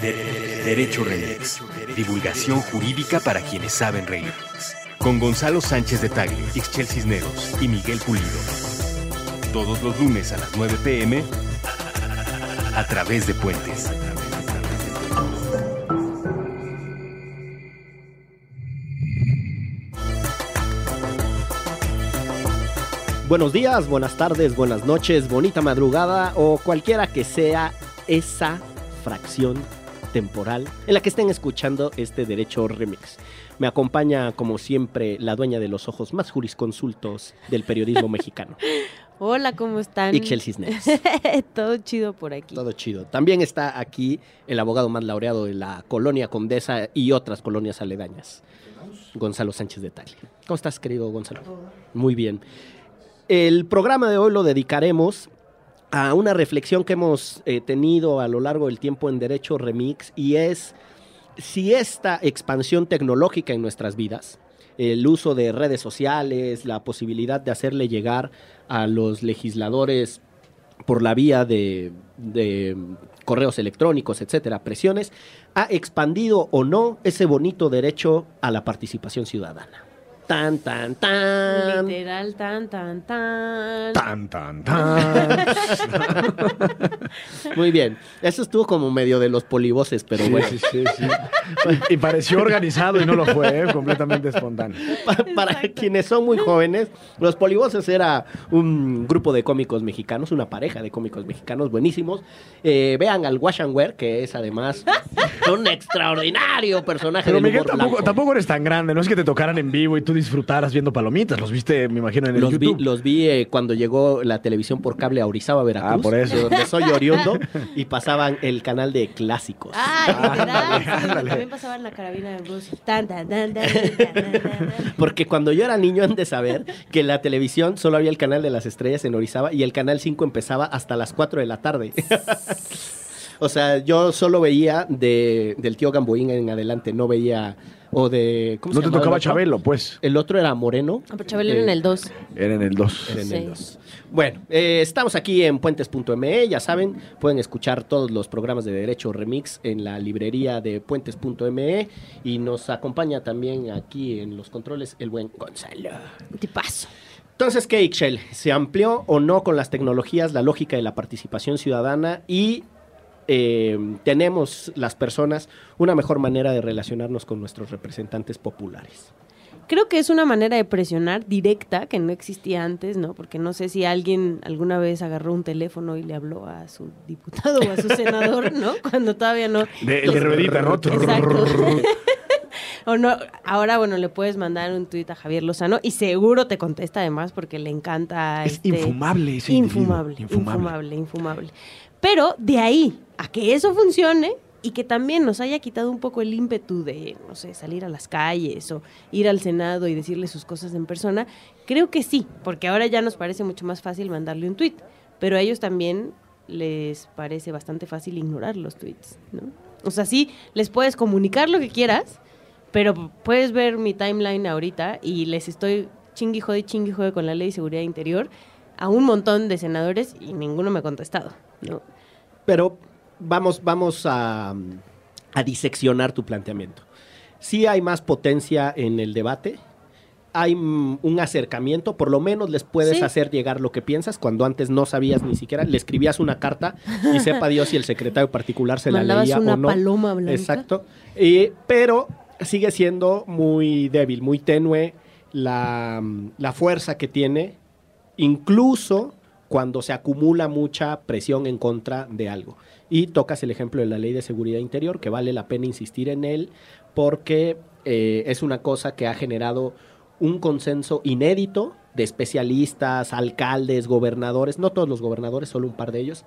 Derecho Remix. Divulgación jurídica para quienes saben reír. Con Gonzalo Sánchez de Tagle, Ixchel Cisneros y Miguel Pulido. Todos los lunes a las 9 pm a través de Puentes. Buenos días, buenas tardes, buenas noches, bonita madrugada o cualquiera que sea esa fracción temporal en la que estén escuchando este Derecho Remix. Me acompaña, como siempre, la dueña de los ojos más jurisconsultos del periodismo mexicano. Hola, ¿cómo están? Ixchel Cisneros. Todo chido por aquí. Todo chido. También está aquí el abogado más laureado de la colonia Condesa y otras colonias aledañas, Gonzalo Sánchez de Tagle. ¿Cómo estás, querido Gonzalo? Muy bien. El programa de hoy lo dedicaremos a una reflexión que hemos eh, tenido a lo largo del tiempo en Derecho Remix y es si esta expansión tecnológica en nuestras vidas, el uso de redes sociales, la posibilidad de hacerle llegar a los legisladores por la vía de, de correos electrónicos, etcétera, presiones, ha expandido o no ese bonito derecho a la participación ciudadana. Tan, tan, tan. Literal, tan, tan, tan. Tan, tan, tan. Muy bien. Eso estuvo como medio de los polivoces, pero bueno. Sí, sí, sí. Y pareció organizado y no lo fue, ¿eh? completamente espontáneo. Pa- Para quienes son muy jóvenes, los polivoces era un grupo de cómicos mexicanos, una pareja de cómicos mexicanos buenísimos. Eh, vean al Wash and Wear, que es además un extraordinario personaje Pero del Miguel, humor tampoco, blanco. tampoco eres tan grande, no es que te tocaran en vivo y tú disfrutaras viendo palomitas, los viste, me imagino, en el Los vi, YouTube. los vi eh, cuando llegó la televisión por cable a Orizaba, Veracruz. Ah, por eso. De donde soy oriundo. y pasaban el canal de clásicos. Ah, sí, ándale. También pasaba en la carabina de Bruce. Tan, tan, tan, tan, tan, tan, tan, tan. Porque cuando yo era niño han de saber que en la televisión solo había el canal de las estrellas en Orizaba y el canal 5 empezaba hasta las 4 de la tarde. o sea, yo solo veía de, del tío Gamboín en adelante, no veía o de ¿cómo se No te tocaba? Chabelo, pues. El otro era Moreno. Ah, pero Chabelo era en Eh, el 2. Era en el 2. Era en el Sí. dos. Bueno, eh, estamos aquí en puentes.me, ya saben, pueden escuchar todos los programas de Derecho Remix en la librería de puentes.me y nos acompaña también aquí en los controles el buen Gonzalo. Te paso. Entonces, ¿qué, Ixchel? ¿Se amplió o no con las tecnologías la lógica de la participación ciudadana y eh, tenemos las personas una mejor manera de relacionarnos con nuestros representantes populares? Creo que es una manera de presionar directa que no existía antes, ¿no? Porque no sé si alguien alguna vez agarró un teléfono y le habló a su diputado o a su senador, ¿no? Cuando todavía no. De, el de ruedita, ¿no? Exacto. o no, ahora bueno, le puedes mandar un tuit a Javier Lozano y seguro te contesta además porque le encanta Es este, infumable ese infumable, infumable. infumable, infumable. Pero de ahí a que eso funcione y que también nos haya quitado un poco el ímpetu de, no sé, salir a las calles o ir al Senado y decirle sus cosas en persona, creo que sí, porque ahora ya nos parece mucho más fácil mandarle un tuit, pero a ellos también les parece bastante fácil ignorar los tweets, ¿no? O sea, sí, les puedes comunicar lo que quieras, pero puedes ver mi timeline ahorita y les estoy chingui jode, chingui jode con la ley de seguridad interior a un montón de senadores y ninguno me ha contestado, ¿no? Pero vamos, vamos a, a diseccionar tu planteamiento. Sí hay más potencia en el debate, hay un acercamiento, por lo menos les puedes Sí. hacer llegar lo que piensas cuando antes no sabías ni siquiera, le escribías una carta y sepa Dios si el secretario particular se la leía una o no. paloma blanca. Exacto. Y- pero sigue siendo muy débil, muy tenue la, la fuerza que tiene, incluso cuando se acumula mucha presión en contra de algo. Y tocas el ejemplo de la ley de seguridad interior, que vale la pena insistir en él, porque eh, es una cosa que ha generado un consenso inédito de especialistas, alcaldes, gobernadores, no todos los gobernadores, solo un par de ellos,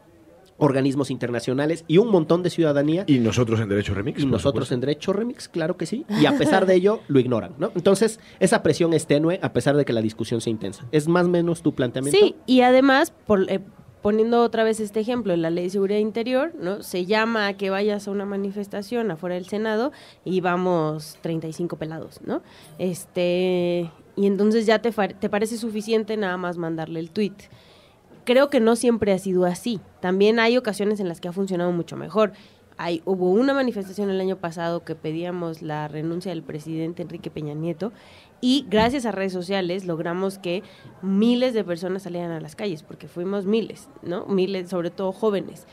organismos internacionales y un montón de ciudadanía Y nosotros en Derecho Remix. y nosotros supuesto. en Derecho Remix, claro que sí. Y a pesar de ello, lo ignoran, ¿no? Entonces, esa presión es tenue a pesar de que la discusión sea intensa. ¿Es más o menos tu planteamiento? Sí, y además, por, eh, poniendo otra vez este ejemplo, en la Ley de Seguridad Interior, ¿no? Se llama a que vayas a una manifestación afuera del Senado y vamos 35 pelados, ¿no? Este, y entonces ya te, te parece suficiente nada más mandarle el tweet. Creo que no siempre ha sido así. También hay ocasiones en las que ha funcionado mucho mejor. hay, hubo una manifestación el año pasado que pedíamos la renuncia del presidente Enrique Peña Nieto y gracias a redes sociales logramos que miles de personas salieran a las calles, porque fuimos miles, ¿no? Miles, sobre todo jóvenes.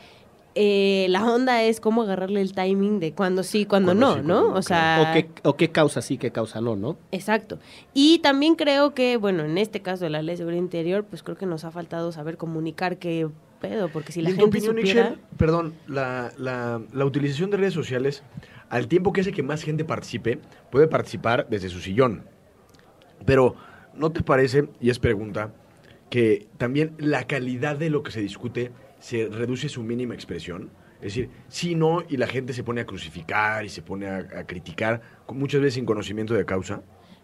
Eh, la onda es cómo agarrarle el timing de cuando sí, cuando, Cuando no, sí, ¿no? cuando o sea, O qué, o qué causa sí, qué causa no, ¿no? Exacto. Y también creo que, bueno, en este caso de la ley de seguridad interior, pues creo que nos ha faltado saber comunicar qué pedo, porque si la y en tu gente opinión, supiera... Perdón, la, la- la utilización de redes sociales, al tiempo que hace que más gente participe, puede participar desde su sillón. Pero, ¿no te parece, y es pregunta, que también la calidad de lo que se discute se reduce a su mínima expresión? Es decir, si no, y la gente se pone a crucificar y se pone a, a criticar, muchas veces sin conocimiento de causa.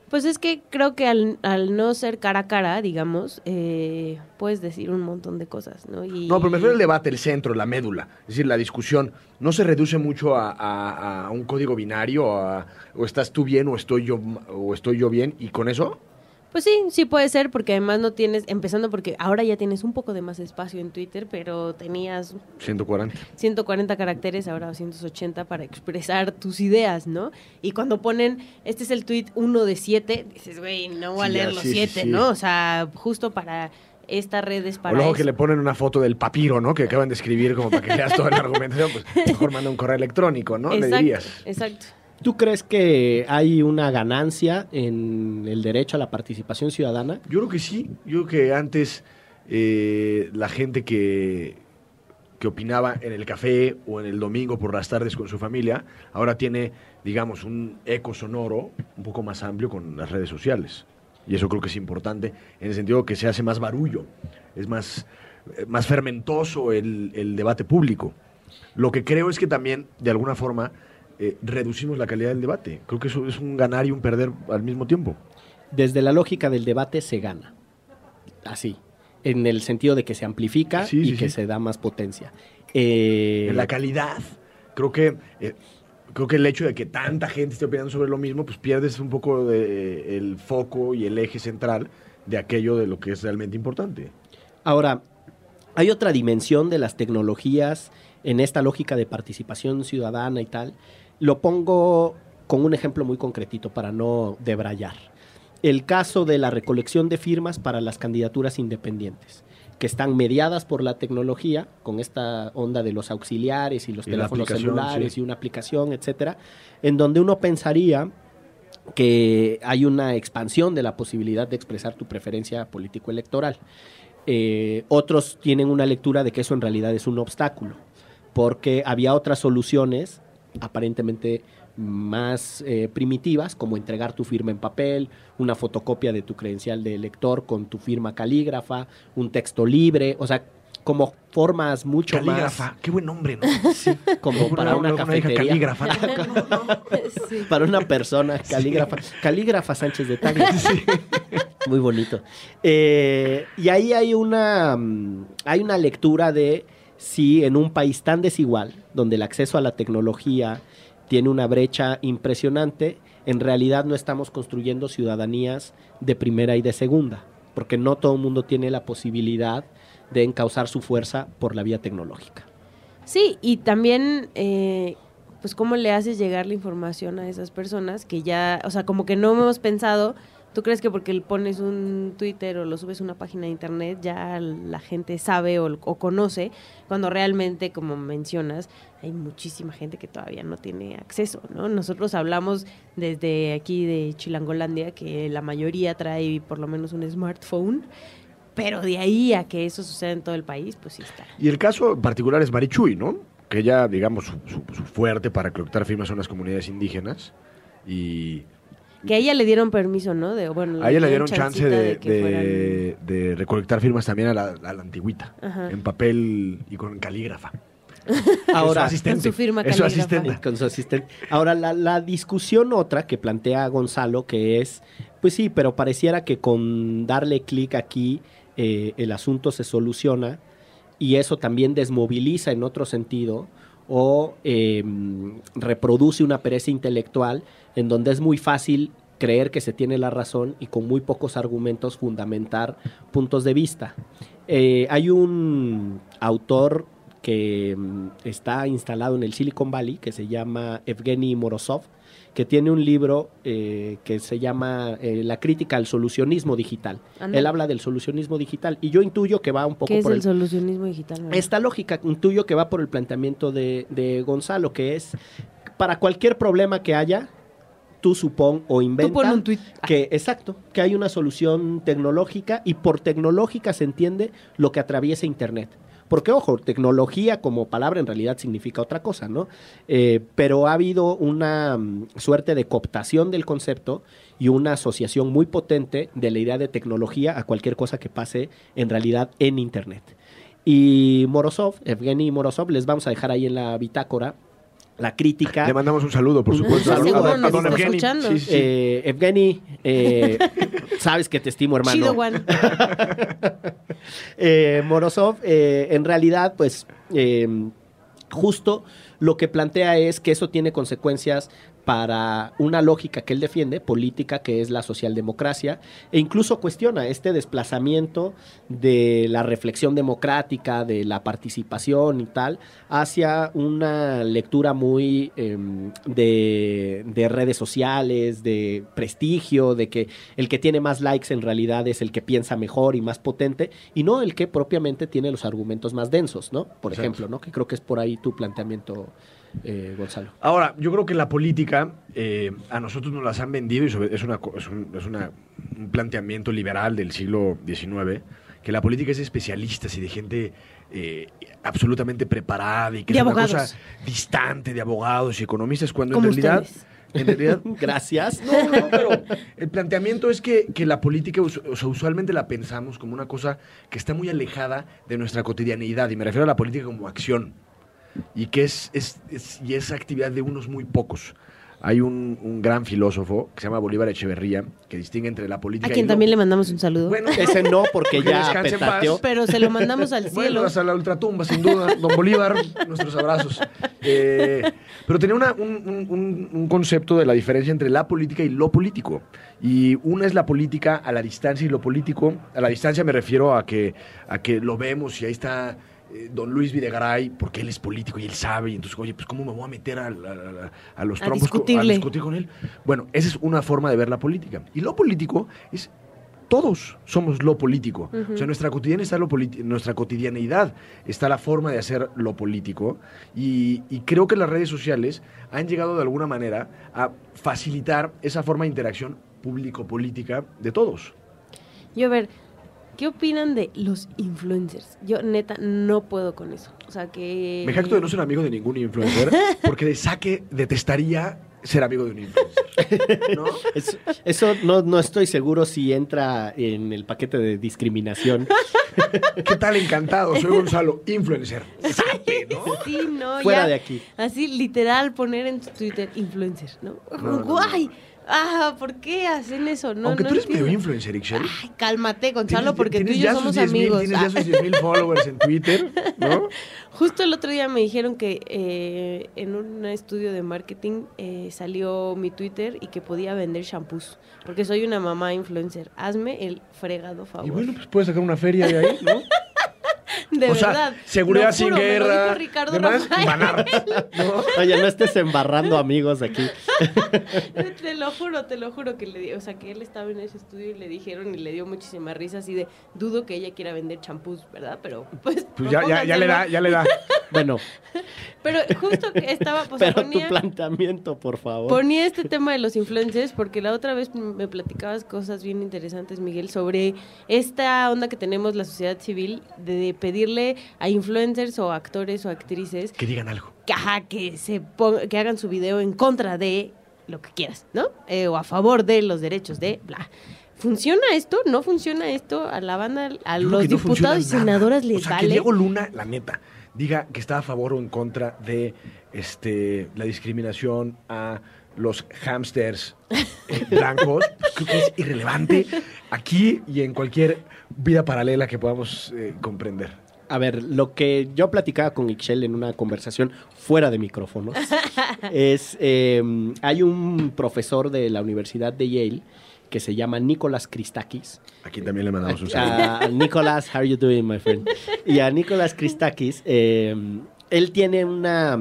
Pues es que creo que al, al no ser cara a cara, digamos, eh, puedes decir un montón de cosas, ¿no? Y, No, pero me refiero al debate, el centro, la médula. Es decir, la discusión no se reduce mucho a, a- a un código binario, o estás tú bien o estoy yo o estoy yo bien, y con eso, Pues sí, sí puede ser, porque además no tienes, empezando porque ahora ya tienes un poco de más espacio en Twitter, pero tenías 140. 140 caracteres, ahora 280 para expresar tus ideas, ¿no? Y cuando ponen, este es el tweet 1 de 7, dices, güey, no voy a Sí, leer los sí, sí, 7, sí. ¿no? O sea, justo para esta red es O para luego eso. que le ponen una foto del papiro, ¿no? Que acaban de escribir como para que leas toda la argumentación, pues mejor manda un correo electrónico, ¿no? Le dirías. exacto. ¿Tú crees que hay una ganancia en el derecho a la participación ciudadana? Yo creo que sí. Yo creo que antes eh, la gente que, que opinaba en el café o en el domingo por las tardes con su familia, ahora tiene, digamos, un eco sonoro un poco más amplio con las redes sociales. Y eso creo que es importante en el sentido que se hace más barullo, es más, eh, más fermentoso el, el debate público. Lo que creo es que también, de alguna forma, eh, reducimos la calidad del debate. Creo que eso es un ganar y un perder al mismo tiempo. Desde la lógica del debate se gana. Así. En el sentido de que se amplifica Sí, y sí, que sí. se da más potencia. Eh, en la calidad. Creo que eh, creo que el hecho de que tanta gente esté opinando sobre lo mismo, pues pierdes un poco de, el foco y el eje central de aquello de lo que es realmente importante. Ahora, hay otra dimensión de las tecnologías en esta lógica de participación ciudadana y tal. Lo pongo con un ejemplo muy concretito para no debrayar. El caso de la recolección de firmas para las candidaturas independientes, que están mediadas por la tecnología, con esta onda de los auxiliares y los Y teléfonos celulares sí. y una aplicación, etcétera, en donde uno pensaría que hay una expansión de la posibilidad de expresar tu preferencia político-electoral. Eh, otros tienen una lectura de que eso en realidad es un obstáculo, porque había otras soluciones aparentemente más eh, primitivas, como entregar tu firma en papel, una fotocopia de tu credencial de elector con tu firma calígrafa, un texto libre, o sea, como formas mucho Calígrafa, qué buen nombre, ¿no? Sí. más como para una hija cafetería, calígrafa. Sí. para una persona calígrafa, calígrafa Sánchez de Tagle. Muy bonito. Eh, y ahí hay una, mm, hay una lectura de si en un país tan desigual, donde el acceso a la tecnología tiene una brecha impresionante, en realidad no estamos construyendo ciudadanías de primera y de segunda, porque no todo el mundo tiene la posibilidad de encauzar su fuerza por la vía tecnológica. Sí, y también, eh, pues, ¿cómo le haces llegar la información a esas personas que ya, o sea, como que no hemos pensado, ¿tú crees que porque pones un Twitter o lo subes a una página de internet ya la gente sabe o, conoce, cuando realmente, como mencionas, hay muchísima gente que todavía no tiene acceso, ¿no? Nosotros hablamos desde aquí de Chilangolandia que la mayoría trae por lo menos un smartphone, pero de ahí a que eso suceda en todo el país, pues sí está. Y el caso en particular es Marichuy, ¿no? Que ella, digamos, su, su- fuerte para recolectar firmas son las comunidades indígenas. Y Que a ella le dieron permiso, ¿no? De, bueno, a ella le dieron chance de, que de- fueran- de recolectar firmas también a la, a la antigüita, Ajá. en papel y con calígrafa. Ahora, es su asistente. Con su firma es su asistente. con su asistente. Ahora, la, la discusión otra que plantea Gonzalo, que es, pues sí, pero pareciera que con darle clic aquí eh, el asunto se soluciona y eso también desmoviliza en otro sentido o eh, reproduce una pereza intelectual en donde es muy fácil creer que se tiene la razón y con muy pocos argumentos fundamentar puntos de vista. Eh, hay un autor que mm, está instalado en el Silicon Valley, que se llama Evgeny Morozov, que tiene un libro eh, que se llama eh, La crítica al solucionismo digital. Él habla del solucionismo digital y yo intuyo que va un poco ¿Qué es por el el, solucionismo digital? Esta lógica, intuyo que va por el planteamiento de, de Gonzalo, que es para cualquier problema que haya, tú supón o inventa un tuit. que exacto, que hay una solución tecnológica y por tecnológica se entiende lo que atraviesa Internet. Porque, ojo, tecnología como palabra en realidad significa otra cosa, ¿no? Eh, pero ha habido una mm, suerte de cooptación del concepto y una asociación muy potente de la idea de tecnología a cualquier cosa que pase en realidad en Internet. Y Morozov, Evgeny Morozov, les vamos a dejar ahí en la bitácora la crítica. Le mandamos un saludo, por Un supuesto. a- Seguro a, don Evgeny. Sí, sí. Eh, Evgeny, eh, sabes que te estimo, hermano. Chido, Juan. Eh, Morozov, eh, en realidad, pues, eh, justo lo que plantea es que eso tiene consecuencias para una lógica que él defiende, política, que es la socialdemocracia, e incluso cuestiona este desplazamiento de la reflexión democrática, de la participación y tal, hacia una lectura muy em, de, de redes sociales, de prestigio, de que el que tiene más likes en realidad es el que piensa mejor y más potente, y no el que propiamente tiene los argumentos más densos, ¿no? Por Exacto. ejemplo, ¿no? Que creo que es por ahí tu planteamiento, eh, Gonzalo. Ahora, yo creo que la política eh, a nosotros nos las han vendido y sobre- es, una, co- es, un, es una- un planteamiento liberal del siglo XIX, que la política es de especialistas y de gente eh, absolutamente preparada y que De es una cosa distante de abogados y economistas, cuando Como en realidad... ustedes. En realidad, Gracias. no, no, pero el planteamiento es que, que la política us- o sea, usualmente la pensamos como una cosa que está muy alejada de nuestra cotidianeidad, y me refiero a la política como acción, y que es, es, es- y es actividad de unos muy pocos. Hay un, un gran filósofo que se llama Bolívar Echeverría, que distingue entre la política A y quien lo- también le mandamos un saludo. Bueno, Ese no, porque Que ya petateó. pero se lo mandamos al cielo. Bueno, hasta la ultratumba, sin duda. Don Bolívar, nuestros abrazos. Eh, pero tenía una- un, un- un- un concepto de la diferencia entre la política y lo político. Y una es la política a la distancia y lo político. A la distancia me refiero a que, a que lo vemos y ahí está eh, don Luis Videgaray, porque él es político y él sabe. Y entonces, oye, pues ¿cómo me voy a meter a, los trompos a discutir con él? Bueno, esa es una forma de ver la política. Y lo político es todos somos lo político. O sea, nuestra cotidiana está lo nuestra cotidianeidad está la forma de hacer lo político. Y, y creo que las redes sociales han llegado de alguna manera a facilitar esa forma de interacción público-política de todos. Yo, a ver, ¿qué opinan de los influencers? Yo, neta, no puedo con eso. O sea, que... Me jacto de no ser amigo de ningún influencer, porque de saque detestaría ser amigo de un influencer. ¿No? Es- eso no, no estoy seguro si entra en el paquete de discriminación. ¿Qué tal encantado? Soy Gonzalo, influencer. Sape, ¿no? Sí, no, Fuera ya. de aquí. Así, literal, poner en Twitter influencer, ¿no? no, no. Guay. Ah, ¿por qué hacen eso? No, Aunque no tú eres medio entiendo. influencer, Ixchel. Ay, cálmate, Gonzalo, porque tú y yo ya somos sus 10,000, amigos. Tienes ya Ah. sus 10 mil followers en Twitter, ¿no? Justo el otro día me dijeron que eh, en un estudio de marketing eh, salió mi Twitter y que podía vender shampoos. Porque soy una mamá influencer. Hazme el fregado favor. Y bueno, pues puedes sacar una feria de ahí, ¿no? de o verdad. sea, seguridad sin juro, me lo guerra. dijo Ricardo demás, ¿no? Oye, no estés embarrando amigos aquí. Te lo juro, te lo juro que le di, o sea, que él estaba en ese estudio y le dijeron y le dio muchísima risa así de dudo que ella quiera vender champús, ¿verdad? Pero pues Pues ya, ya, ya le da, ya le da. Bueno, Pero justo que estaba pues pero ponía, tu planteamiento, por favor. ponía este tema de los influencers porque la otra vez me platicabas cosas bien interesantes, Miguel, sobre esta onda que tenemos la sociedad civil de pedirle a influencers o actores o actrices Que digan algo. que, ajá, que se pon- que hagan su video en contra de lo que quieras, ¿no? Eh, o a favor de los derechos de bla. ¿Funciona esto? ¿No funciona esto? A la banda, a Yo los no diputados y senadoras les o sea, vale. que Diego Luna, la neta, diga que está a favor o en contra de este la discriminación a los hamsters eh, blancos, pues creo que es irrelevante aquí y en cualquier vida paralela que podamos eh, comprender. A ver, lo que yo platicaba con Ixchel en una conversación fuera de micrófonos es, eh, hay un profesor de la Universidad de Yale que se llama Nicolás Christakis. Aquí también le mandamos un saludo. A Nicolás, how are you doing, my friend? Y a Nicolás Christakis, eh, él tiene una...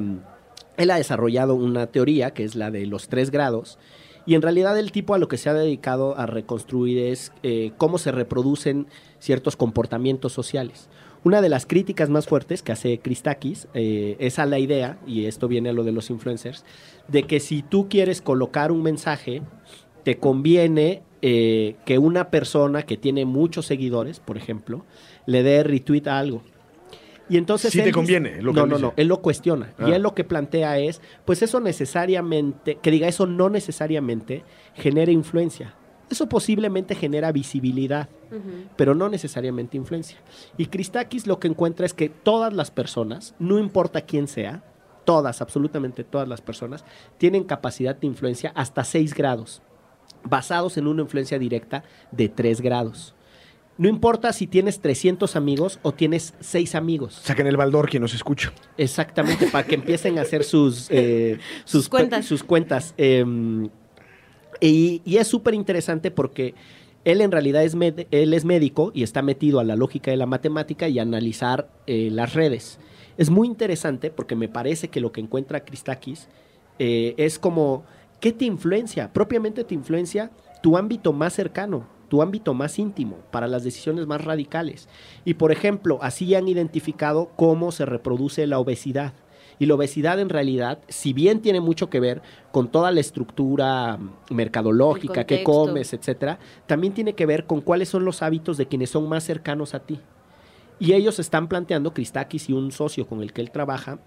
Él ha desarrollado una teoría que es la de los tres grados. Y en realidad el tipo a lo que se ha dedicado a reconstruir es eh, cómo se reproducen ciertos comportamientos sociales. Una de las críticas más fuertes que hace Christakis eh, es a la idea, y esto viene a lo de los influencers, de que si tú quieres colocar un mensaje, te conviene eh, que una persona que tiene muchos seguidores, por ejemplo, le dé retweet a algo. Y entonces Sí él te conviene, lo que no, él no, dice. no, él lo cuestiona. Ah. Y él lo que plantea es, pues eso necesariamente, que diga eso no necesariamente genera influencia. Eso posiblemente genera visibilidad, pero no necesariamente influencia. Y Christakis lo que encuentra es que todas las personas, no importa quién sea, todas, absolutamente todas las personas, tienen capacidad de influencia hasta 6 grados, basados en una influencia directa de 3 grados. No importa si tienes 300 amigos o tienes 6 amigos. Saquen el baldor quien nos escucha. Exactamente, para que empiecen a hacer sus, eh, Sus cuentas. Sus cuentas. Eh, y, y es súper interesante porque él en realidad es, med- él es médico y está metido a la lógica de la matemática y a analizar eh, las redes. Es muy interesante porque me parece que lo que encuentra Christakis eh, es como, ¿qué te influencia? Propiamente te influencia tu ámbito más cercano, tu ámbito más íntimo para las decisiones más radicales. Y por ejemplo, así han identificado cómo se reproduce la obesidad. Y la obesidad en realidad, si bien tiene mucho que ver con toda la estructura mm, mercadológica, contexto. comes, etcétera, también tiene que ver con cuáles son los hábitos de quienes son más cercanos a ti. Y ellos están planteando, Christakis y un socio con el que él trabaja,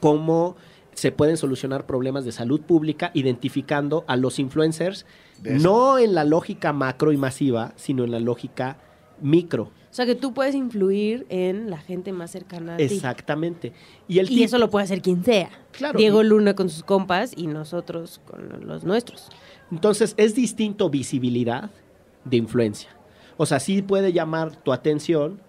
cómo se pueden solucionar problemas de salud pública identificando a los influencers, no en la lógica macro y masiva, sino en la lógica micro. O sea, que tú puedes influir en la gente más cercana a ti. Exactamente. Y el Y tip- eso lo puede hacer quien sea. Claro. Diego Luna con sus compas y nosotros con los nuestros. Entonces, es distinto visibilidad de influencia. O sea, sí puede llamar tu atención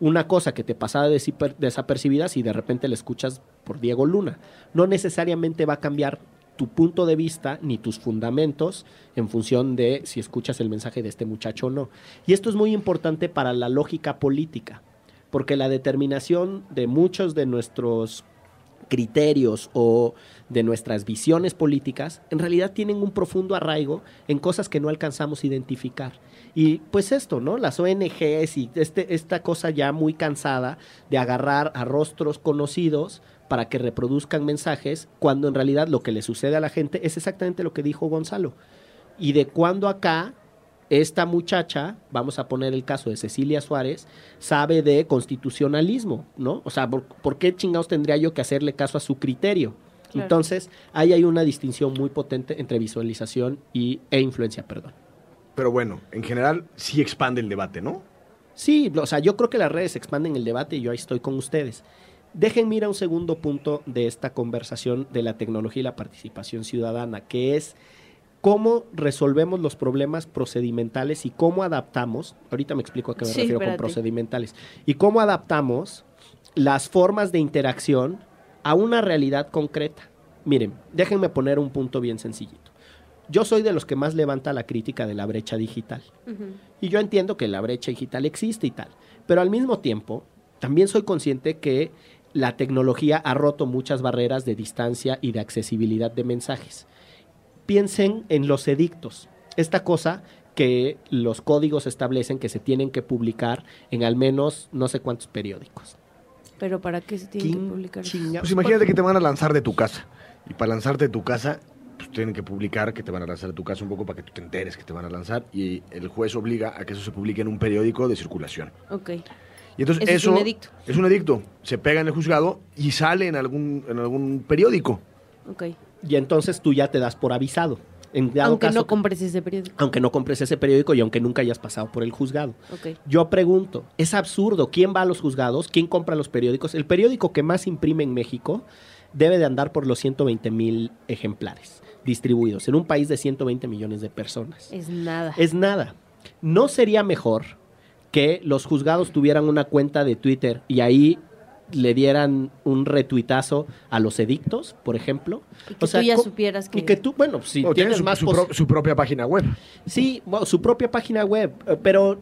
una cosa que te pasaba desapercibida si de repente la escuchas por Diego Luna. No necesariamente va a cambiar tu punto de vista ni tus fundamentos en función de si escuchas el mensaje de este muchacho o no. Y esto es muy importante para la lógica política, porque la determinación de muchos de nuestros criterios o de nuestras visiones políticas, en realidad tienen un profundo arraigo en cosas que no alcanzamos a identificar. Y pues esto, ¿no? Las ONGs y este, esta cosa ya muy cansada de agarrar a rostros conocidos para que reproduzcan mensajes, cuando en realidad lo que le sucede a la gente es exactamente lo que dijo Gonzalo. Y de cuando acá esta muchacha, vamos a poner el caso de Cecilia Suárez, sabe de constitucionalismo, ¿no? O sea, ¿por, por qué chingados tendría yo que hacerle caso a su criterio? Claro. Entonces, ahí hay una distinción muy potente entre visualización y, e influencia, perdón. Pero bueno, en general sí expande el debate, ¿no? Sí, o sea, yo creo que las redes expanden el debate y yo ahí estoy con ustedes. Déjenme ir a un segundo punto de esta conversación de la tecnología y la participación ciudadana, que es cómo resolvemos los problemas procedimentales y cómo adaptamos, ahorita me explico a qué me Sí, refiero con procedimentales, y cómo adaptamos las formas de interacción a una realidad concreta. Miren, déjenme poner un punto bien sencillito. Yo soy de los que más levanta la crítica de la brecha digital. Y yo entiendo que la brecha digital existe y tal. Pero al mismo tiempo, también soy consciente que la tecnología ha roto muchas barreras de distancia y de accesibilidad de mensajes. Piensen en los edictos. Esta cosa que los códigos establecen que se tienen que publicar en al menos no sé cuántos periódicos. Pero ¿para qué se tiene que ¿Quién publicar? Pues imagínate que te van a lanzar de tu casa. Y para lanzarte de tu casa, pues tienen que publicar que te van a lanzar de tu casa un poco para que tú te enteres que te van a lanzar. Y el juez obliga a que eso se publique en un periódico de circulación. Ok. Y entonces Eso es un edicto. es un edicto. Se pega en el juzgado y sale en algún, en algún periódico. Ok. Y entonces tú ya te das por avisado. En dado Aunque caso no compres ese periódico. aunque no compres ese periódico y aunque nunca hayas pasado por el juzgado. Ok. Yo pregunto, es absurdo, ¿quién va a los juzgados? ¿Quién compra los periódicos? El periódico que más imprime en México debe de andar por los 120 mil ejemplares distribuidos en un país de 120 millones de personas. Es nada. Es nada. ¿No sería mejor que los juzgados tuvieran una cuenta de Twitter y ahí le dieran un retuitazo a los edictos, por ejemplo. Y que tú ya supieras que- Y que tú, bueno, si O tienes su, más su pro- su propia página web. Sí, bueno, su propia página web, eh, pero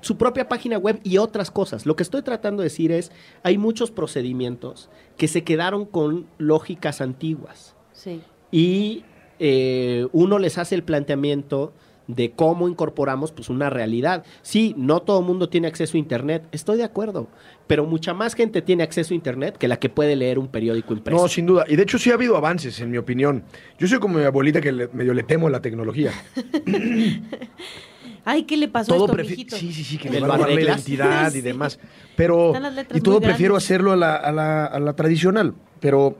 su propia página web y otras cosas. Lo que estoy tratando de decir es, hay muchos procedimientos que se quedaron con lógicas antiguas Sí. y eh, uno les hace el planteamiento de cómo incorporamos pues una realidad. Sí, no todo el mundo tiene acceso a internet, estoy de acuerdo, pero mucha más gente tiene acceso a internet que la que puede leer un periódico impreso. No, sin duda. Y de hecho sí ha habido avances, en mi opinión. Yo soy como mi abuelita que le- medio le temo a la tecnología. Ay, ¿qué le pasó a todo esto, prefi- mijito? Sí, sí, sí, que ¿Del me va a robar la identidad y demás. Pero, Están las letras y todo muy prefiero grandes. hacerlo a la, a la- a la tradicional. Pero,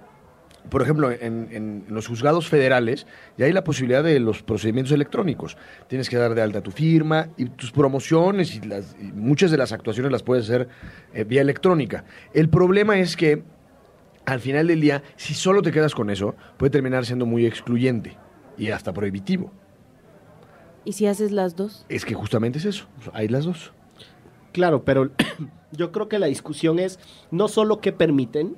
por ejemplo, en, en los juzgados federales ya hay la posibilidad de los procedimientos electrónicos. Tienes que dar de alta tu firma y tus promociones y, las- y muchas de las actuaciones las puedes hacer eh, vía electrónica. El problema es que al final del día, si solo te quedas con eso, puede terminar siendo muy excluyente y hasta prohibitivo. ¿Y si haces las dos? Es que justamente es eso. Hay las dos. Claro, pero yo creo que la discusión es no solo qué permiten,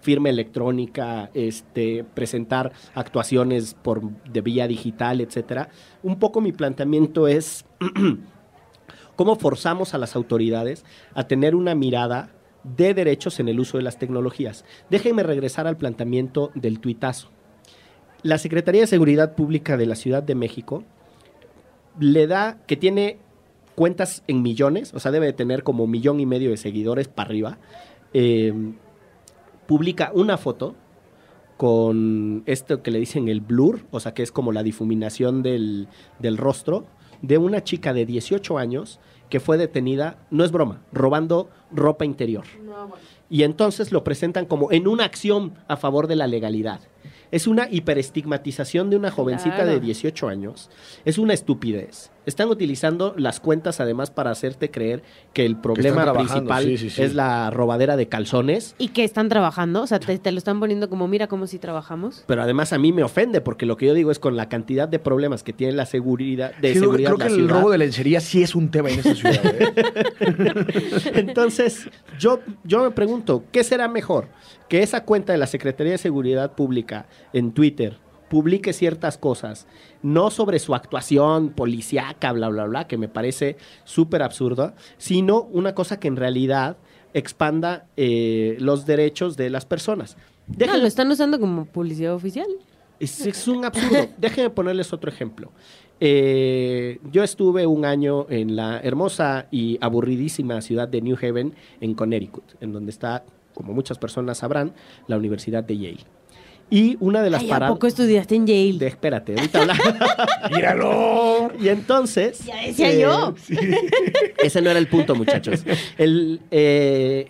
firma electrónica, este, presentar actuaciones por de vía digital, etcétera. Un poco mi planteamiento es cómo forzamos a las autoridades a tener una mirada de derechos en el uso de las tecnologías. Déjenme regresar al planteamiento del tuitazo. La Secretaría de Seguridad Pública de la Ciudad de México le da que tiene cuentas en millones, o sea, debe de tener como millón y medio de seguidores para arriba. eh, publica una foto con esto que le dicen el blur, o sea, que es como la difuminación del, del rostro, de una chica de 18 años que fue detenida, no es broma, robando ropa interior. Y entonces lo presentan como en una acción a favor de la legalidad. Es una hiperestigmatización de una jovencita Claro. de 18 años. Es una estupidez. Están utilizando las cuentas además para hacerte creer que el problema principal sí, sí, sí. es la robadera de calzones. ¿Y que están trabajando? O sea, te, te lo están poniendo como, mira cómo si trabajamos. Pero además a mí me ofende porque lo que yo digo es con la cantidad de problemas que tiene la seguridad de creo- seguridad creo la que el ciudad. robo de lencería sí es un tema en esta ciudad. ¿eh? Entonces, yo, yo me pregunto, ¿qué será mejor? Que esa cuenta de la Secretaría de Seguridad Pública en Twitter publique ciertas cosas, no sobre su actuación policíaca, bla, bla, bla, que me parece súper absurda, sino una cosa que en realidad expanda eh, los derechos de las personas. No, lo están usando como publicidad oficial. es, es un absurdo. Déjenme ponerles otro ejemplo. Eh, yo estuve un año en la hermosa y aburridísima ciudad de New Haven, en Connecticut, en donde está, como muchas personas sabrán, la Universidad de Yale. Y una de las Ay, ¿a paradas... poco estudiaste en Yale? de- espérate, ahorita hablamos. ¡Míralo! y entonces... Ya decía eh, yo. ese no era el punto, muchachos. El, eh,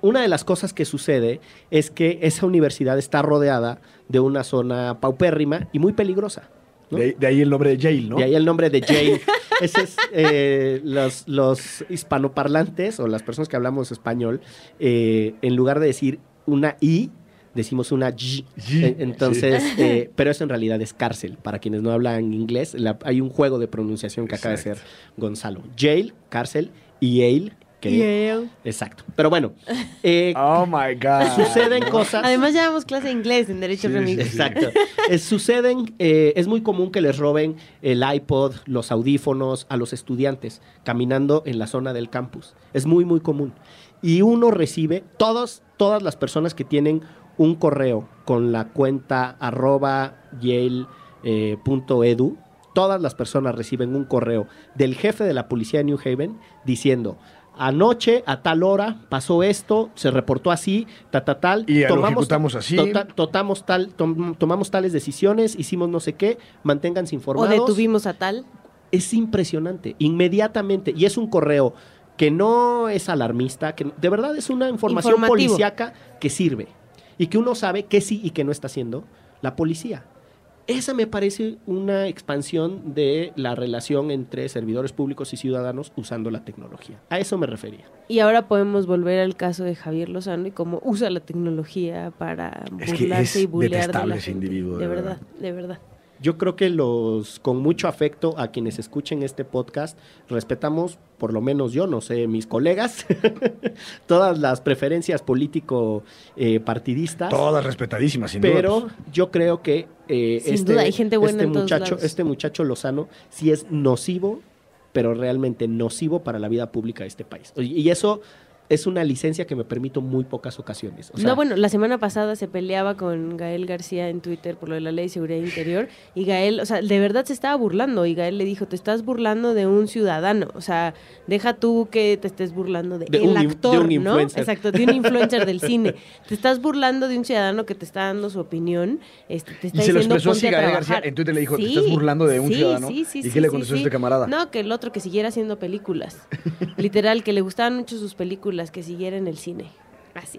una de las cosas que sucede es que esa universidad está rodeada de una zona paupérrima y muy peligrosa. ¿no? De, de ahí el nombre de Yale, ¿no? Y ahí el nombre de Jane. Ese es eh, los, los hispanoparlantes o las personas que hablamos español, eh, en lugar de decir una I, decimos una G. G, Entonces, eh, pero eso en realidad es cárcel. Para quienes no hablan inglés, la- hay un juego de pronunciación que acaba de hacer Gonzalo. Jail, cárcel, y Yale, que Yale. Exacto. Pero bueno, eh, Oh my God. suceden cosas. Además, llevamos clase de inglés en Derecho Sí, Remix. sí, sí. Exacto. Eh, suceden, eh, es muy común que les roben el iPod, los audífonos a los estudiantes caminando en la zona del campus. Es muy, muy común. Y uno recibe, todos, todas las personas que tienen un correo con la cuenta arroba yale, eh, punto edu, todas las personas reciben un correo del jefe de la policía de New Haven diciendo, anoche a tal hora pasó esto, se reportó así, ta, ta, tal. Y lo ejecutamos así. tota- totamos tal, tom- tomamos tales decisiones, hicimos no sé qué, manténganse O informados. detuvimos a tal. Es impresionante, inmediatamente. Y es un correo que no es alarmista, que de verdad es una información policíaca que sirve. Y que uno sabe qué sí y qué no está haciendo la policía. Esa me parece una expansión de la relación entre servidores públicos y ciudadanos usando la tecnología. A eso me refería. Y ahora podemos volver al caso de Javier Lozano y cómo usa la tecnología para Es que burlarse es y bullear de detestable la ese gente. individuo, De de verdad, verdad. de verdad. Yo creo que los, con mucho afecto a quienes escuchen este podcast, respetamos, por lo menos yo, no sé, mis colegas, todas las preferencias político-partidistas. Todas respetadísimas, sin duda. pero pues. yo creo que eh, Sin este, duda, hay gente buena este en todos muchacho, lados. este muchacho Lozano sí es nocivo, pero realmente nocivo para la vida pública de este país. Y y eso es una licencia que me permito muy pocas ocasiones. O sea, no, bueno, la semana pasada se peleaba con Gael García en Twitter por lo de la ley de seguridad interior y Gael, o sea, de verdad se estaba burlando y Gael le dijo, te estás burlando de un ciudadano, o sea, deja tú que te estés burlando de, De el un in- de actor, un ¿no? influencer. Exacto, de un influencer del cine. Te estás burlando de un ciudadano que te está dando su opinión, este, te está Y se lo expresó así Gael trabajar". García, en Twitter le dijo, "Te estás burlando de un ciudadano". ¿Y qué le contestó este camarada? No, que el otro que siguiera haciendo películas. Literal, que le gustaban mucho sus películas, que siguiera en el cine. Así,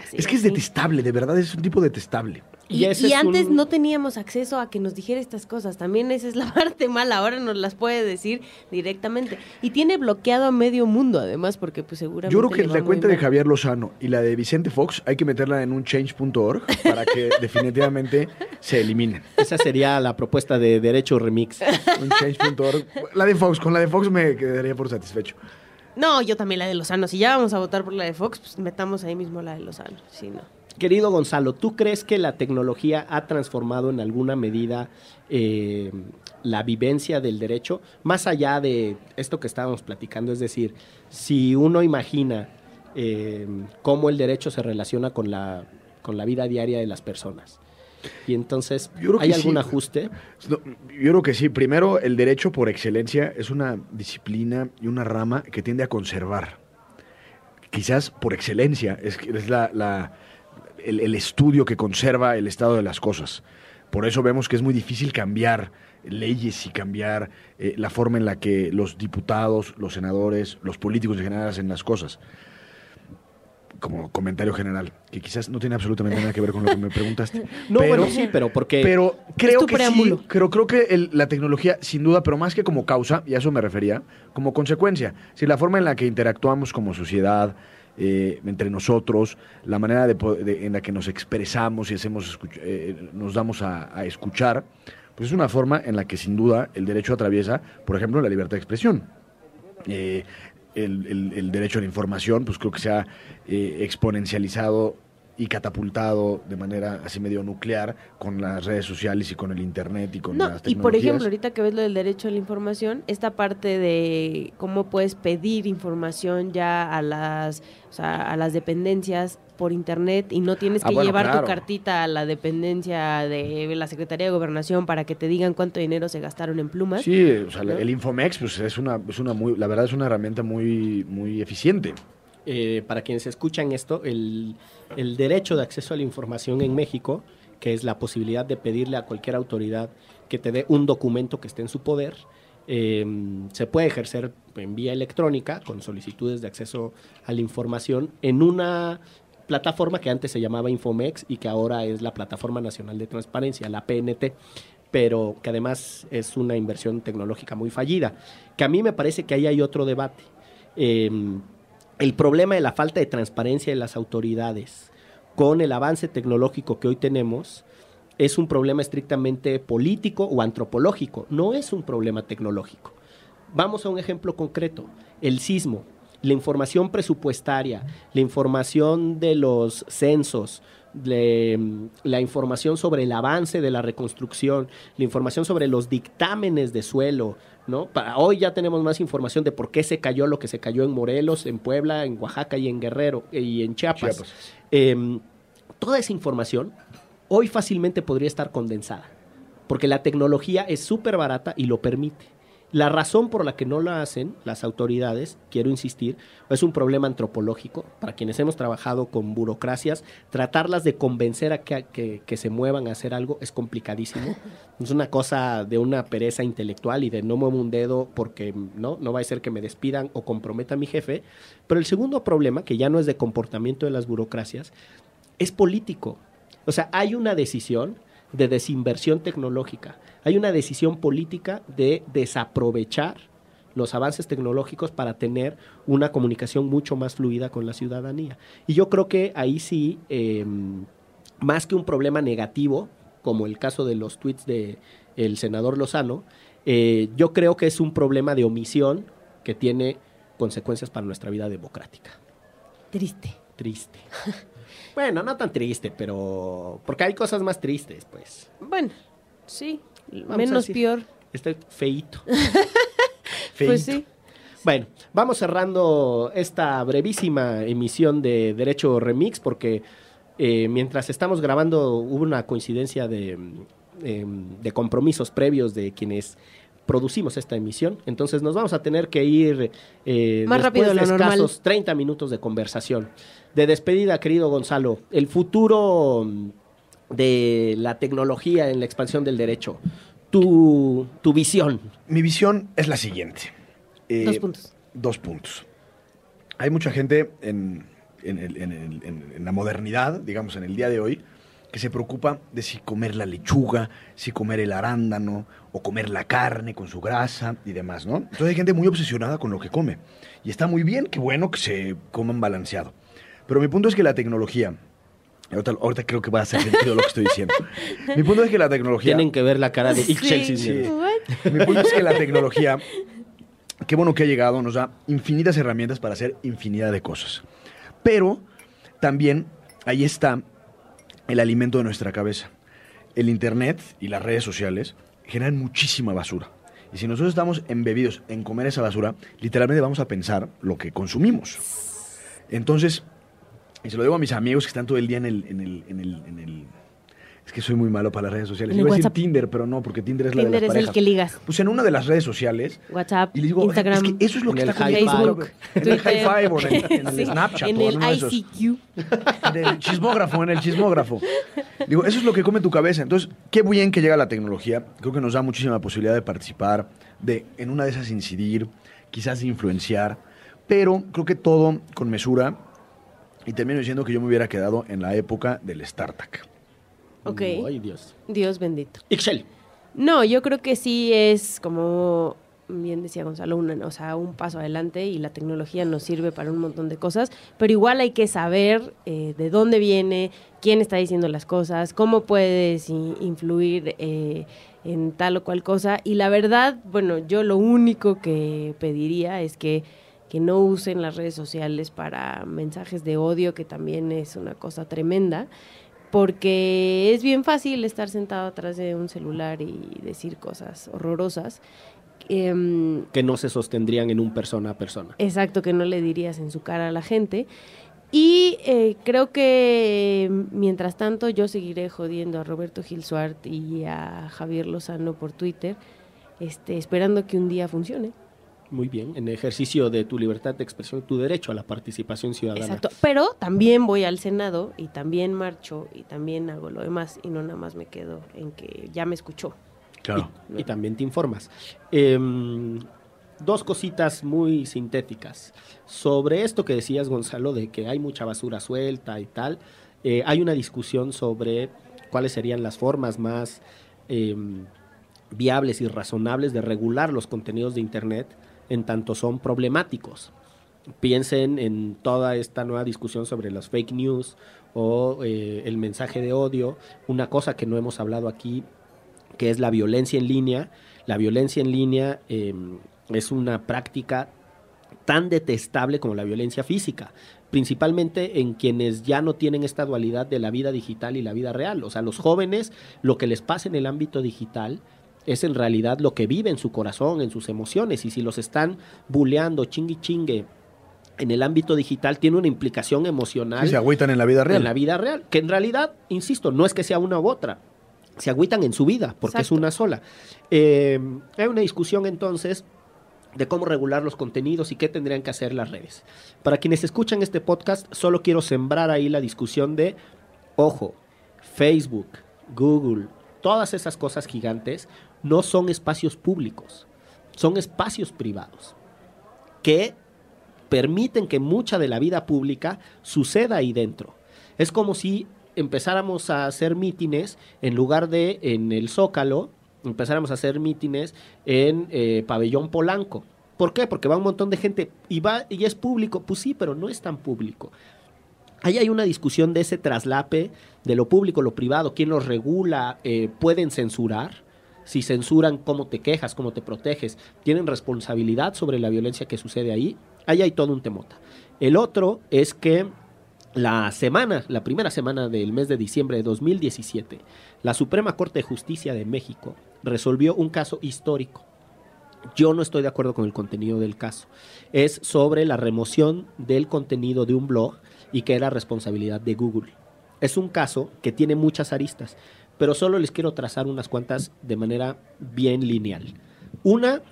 así. Es que es así. detestable, de verdad, es un tipo detestable. Y, antes un- no teníamos acceso a que nos dijera estas cosas. También esa es la parte mala. Ahora nos las puede decir directamente. Y tiene bloqueado a medio mundo, además, porque pues seguramente. Yo creo que la cuenta de. Javier Lozano y la de Vicente Fox hay que meterla en un change.org para que definitivamente se eliminen. Esa sería la propuesta de Derecho Remix. Un change.org. La de Fox, con la de Fox me quedaría por satisfecho. No, yo también la de Lozano. Si ya vamos a votar por la de Fox, pues metamos ahí mismo la de Lozano. Sí, no. Querido Gonzalo, ¿tú crees que la tecnología ha transformado en alguna medida eh, la vivencia del derecho? Más allá de esto que estábamos platicando, es decir, si uno imagina eh, cómo el derecho se relaciona con la, con la vida diaria de las personas. Y entonces, ¿hay algún sí. ajuste? No, yo creo que sí. Primero, el derecho por excelencia es una disciplina y una rama que tiende a conservar. Quizás por excelencia, es, es la, la- el, el estudio que conserva el estado de las cosas. Por eso vemos que es muy difícil cambiar leyes y cambiar eh, la forma en la que los diputados, los senadores, los políticos en general hacen las cosas. Como comentario general, que quizás no tiene absolutamente nada que ver con lo que me preguntaste. No, pero- bueno, sí, pero porque... pero creo tu que sí, preámbulo. pero creo que el- la tecnología, sin duda, pero más que como causa, y a eso me refería, como consecuencia. Si la forma en la que interactuamos como sociedad, eh, entre nosotros, la manera de, po- de- en la que nos expresamos y hacemos eh, nos damos a, a escuchar, pues es una forma en la que sin duda el derecho atraviesa, por ejemplo, la libertad de expresión. Eh, el, el- el derecho a la información, pues creo que se ha eh, exponencializado y catapultado de manera así medio nuclear con las redes sociales y con el internet y con No, las y por tecnologías. ejemplo, ahorita que ves lo del derecho a la información, esta parte de cómo puedes pedir información ya a las, o sea, a las dependencias por internet y no tienes Ah, que bueno, llevar claro. tu cartita a la dependencia de la Secretaría de Gobernación para que te digan cuánto dinero se gastaron en plumas. Sí, o sea, ¿no? el Infomex, pues es una, es una muy, la verdad es una herramienta muy, muy eficiente. Eh, para quienes escuchan esto, el, derecho de acceso a la información en México, que es la posibilidad de pedirle a cualquier autoridad que te dé un documento que esté en su poder, eh, se puede ejercer en vía electrónica con solicitudes de acceso a la información en una plataforma que antes se llamaba Infomex y que ahora es la Plataforma Nacional de Transparencia, la PNT pero que además es una inversión tecnológica muy fallida. Que a mí me parece que ahí hay otro debate. Eh, el problema de la falta de transparencia de las autoridades con el avance tecnológico que hoy tenemos es un problema estrictamente político o antropológico, no es un problema tecnológico. Vamos a un ejemplo concreto, el sismo, la información presupuestaria, la información de los censos, la información sobre el avance de la reconstrucción, la información sobre los dictámenes de suelo, ¿no? Para hoy ya tenemos más información de por qué se cayó lo que se cayó en Morelos, en Puebla, en Oaxaca y en Guerrero eh, y en Chiapas. Chiapas. Em, toda esa información hoy fácilmente podría estar condensada, porque la tecnología es súper barata y lo permite. La razón por la que no la hacen las autoridades, quiero insistir, es un problema antropológico. Para quienes hemos trabajado con burocracias, tratarlas de convencer a que, que- que se muevan a hacer algo es complicadísimo. Es una cosa de una pereza intelectual y de no muevo un dedo porque no, no va a ser que me despidan o comprometa a mi jefe. Pero el segundo problema, que ya no es de comportamiento de las burocracias, es político. O sea, hay una decisión de desinversión tecnológica, hay una decisión política de desaprovechar los avances tecnológicos para tener una comunicación mucho más fluida con la ciudadanía. Y yo creo que ahí sí, eh, más que un problema negativo como el caso de los tweets de el senador Lozano, eh, yo creo que es un problema de omisión que tiene consecuencias para nuestra vida democrática. Triste. Triste. bueno, no tan triste, pero porque hay cosas más tristes, pues. Bueno, sí. Vamos menos peor. Este feito. Pues sí. Bueno, vamos cerrando esta brevísima emisión de Derecho Remix porque eh, mientras estamos grabando hubo una coincidencia de, em, de compromisos previos de quienes producimos esta emisión. Entonces nos vamos a tener que ir eh, Más después rápido de lo normal. escasos 30 minutos de conversación. De despedida, querido Gonzalo, el futuro de la tecnología en la expansión del derecho, tu, tu visión. Mi visión es la siguiente. Eh, Dos puntos. Dos puntos. Hay mucha gente en, en el- en el- en- en la modernidad, digamos, en el día de hoy, que se preocupa de si comer la lechuga, si comer el arándano o comer la carne con su grasa y demás, ¿no? Entonces hay gente muy obsesionada con lo que come. Y está muy bien, qué bueno que se coman balanceado. Pero mi punto es que la tecnología, ahorita, ahorita creo que va a hacer sentido lo que estoy diciendo. Mi punto es que la tecnología... Tienen que ver la cara de Ixchel. Sí. Mi punto es que la tecnología, qué bueno que ha llegado, nos da infinitas herramientas para hacer infinidad de cosas. Pero también ahí está el alimento de nuestra cabeza. El Internet y las redes sociales generan muchísima basura. Y si nosotros estamos embebidos en comer esa basura, literalmente vamos a pensar lo que consumimos. Entonces, y se lo digo a mis amigos que están todo el día en el... En el, en el, en el- es que soy muy malo para las redes sociales. Iba a decir. Tinder, pero no, porque Tinder es la Tinder de es las el que ligas. Pues en una de las redes sociales. WhatsApp, Y les digo, "Oigan, Instagram, es que eso es lo que está el comiendo Facebook, En el. High Five o en el, en el Sí, Snapchat. en o el uno de esos. ICQ. En el chismógrafo, en el chismógrafo. Digo, eso es lo que come tu cabeza. Entonces, qué bien que llega la tecnología. Creo que nos da muchísima posibilidad de participar, de en una de esas incidir, quizás de influenciar. Pero creo que todo con mesura. Y termino diciendo que yo me hubiera quedado en la época del StarTac. Ok. Ay, Dios. Dios bendito. Ixchel. No, yo creo que sí es como bien decía Gonzalo, una, o sea, un paso adelante y la tecnología nos sirve para un montón de cosas, pero igual hay que saber eh, de dónde viene, quién está diciendo las cosas, cómo puedes influir eh, en tal o cual cosa. Y la verdad, bueno, yo lo único que pediría es que que no usen las redes sociales para mensajes de odio, que también es una cosa tremenda, porque es bien fácil estar sentado atrás de un celular y decir cosas horrorosas. Em, Que no se sostendrían en un persona a persona. Exacto, que no le dirías en su cara a la gente. Y eh, creo que mientras tanto yo seguiré jodiendo a Roberto Gil Suart y a Javier Lozano por Twitter, este, esperando que un día funcione. Muy bien. En ejercicio de tu libertad de expresión, tu derecho a la participación ciudadana. Exacto. Pero también voy al Senado y también marcho y también hago lo demás y no nada más me quedo en que ya me escuchó. Claro. Y, y también te informas. Em, dos cositas muy sintéticas. Sobre esto que decías, Gonzalo, de que hay mucha basura suelta y tal, eh, hay una discusión sobre cuáles serían las formas más em, viables y razonables de regular los contenidos de Internet en tanto son problemáticos. Piensen en toda esta nueva discusión sobre las fake news o eh, el mensaje de odio, una cosa que no hemos hablado aquí que es la violencia en línea. La violencia en línea eh, es una práctica tan detestable como la violencia física, principalmente en quienes ya no tienen esta dualidad de la vida digital y la vida real. O sea, los jóvenes, lo que les pasa en el ámbito digital es en realidad lo que vive en su corazón, en sus emociones, y si los están buleando, chingue chingue, en el ámbito digital, tiene una implicación emocional Sí, se agüitan en la vida real. en la vida real, que en realidad, insisto, no es que sea una u otra, se agüitan en su vida, porque es una sola. Eh, hay una discusión entonces de cómo regular los contenidos y qué tendrían que hacer las redes. Para quienes escuchan este podcast, solo quiero sembrar ahí la discusión de, ojo, Facebook, Google, todas esas cosas gigantes no son espacios públicos, son espacios privados que permiten que mucha de la vida pública suceda ahí dentro. Es como si empezáramos a hacer mítines en lugar de en el Zócalo, empezáramos a hacer mítines en eh, Pabellón Polanco. ¿Por qué? Porque va un montón de gente y va y es público. Pues sí, pero no es tan público. Ahí hay una discusión de ese traslape de lo público, lo privado, quién los regula, eh, pueden censurar. Si censuran, cómo te quejas, cómo te proteges, tienen responsabilidad sobre la violencia que sucede ahí. Ahí hay todo un temota. El otro es que la semana, la primera semana del mes de diciembre de 2017, la Suprema Corte de Justicia de México resolvió un caso histórico. Yo no estoy de acuerdo con el contenido del caso. Es sobre la remoción del contenido de un blog y que era responsabilidad de Google. Es un caso que tiene muchas aristas, pero solo les quiero trazar unas cuantas de manera bien lineal. Una,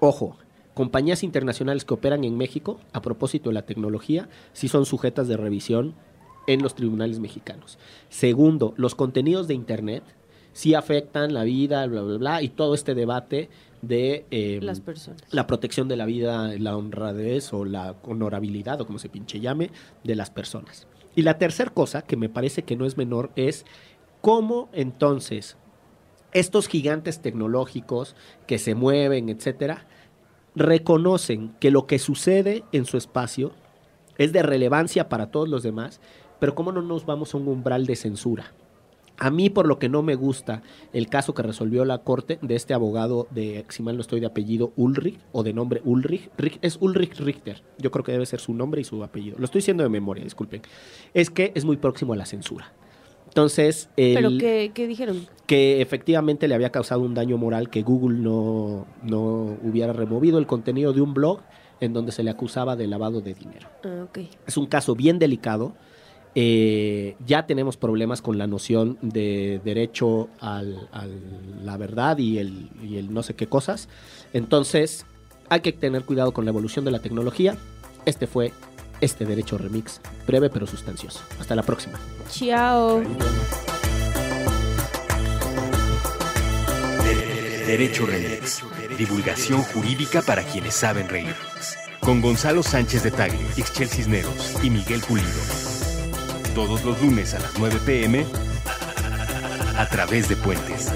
ojo, compañías internacionales que operan en México, a propósito de la tecnología, sí son sujetas de revisión en los tribunales mexicanos. Segundo, los contenidos de Internet sí afectan la vida, bla, bla, bla, y todo este debate de eh, Las personas. la protección de la vida, la honradez o la honorabilidad, o como se pinche llame, de las personas. Y la tercera cosa, que me parece que no es menor, es cómo entonces estos gigantes tecnológicos que se mueven, etcétera, reconocen que lo que sucede en su espacio es de relevancia para todos los demás, pero cómo no nos vamos a un umbral de censura. A mí, por lo que no me gusta el caso que resolvió la corte de este abogado de, si mal no estoy, de apellido Ulrich o de nombre Ulrich, Rich- es Ulrich Richter, yo creo que debe ser su nombre y su apellido. Lo estoy diciendo de memoria, disculpen. Es que es muy próximo a la censura. Entonces, el- ¿Pero qué, qué dijeron? que efectivamente le había causado un daño moral que Google no, no hubiera removido el contenido de un blog en donde se le acusaba de lavado de dinero. Ah, ok. Es un caso bien delicado. Eh, ya tenemos problemas con la noción de derecho a la verdad y el, y el no sé qué cosas. Entonces, hay que tener cuidado con la evolución de la tecnología. Este fue este Derecho Remix, breve pero sustancioso. Hasta la próxima. Chao. Derecho Remix. Divulgación jurídica para quienes saben reír. Con Gonzalo Sánchez de Tagle, Ixchel Cisneros y Miguel Pulido. Todos los lunes a las 9 pm a través de Puentes.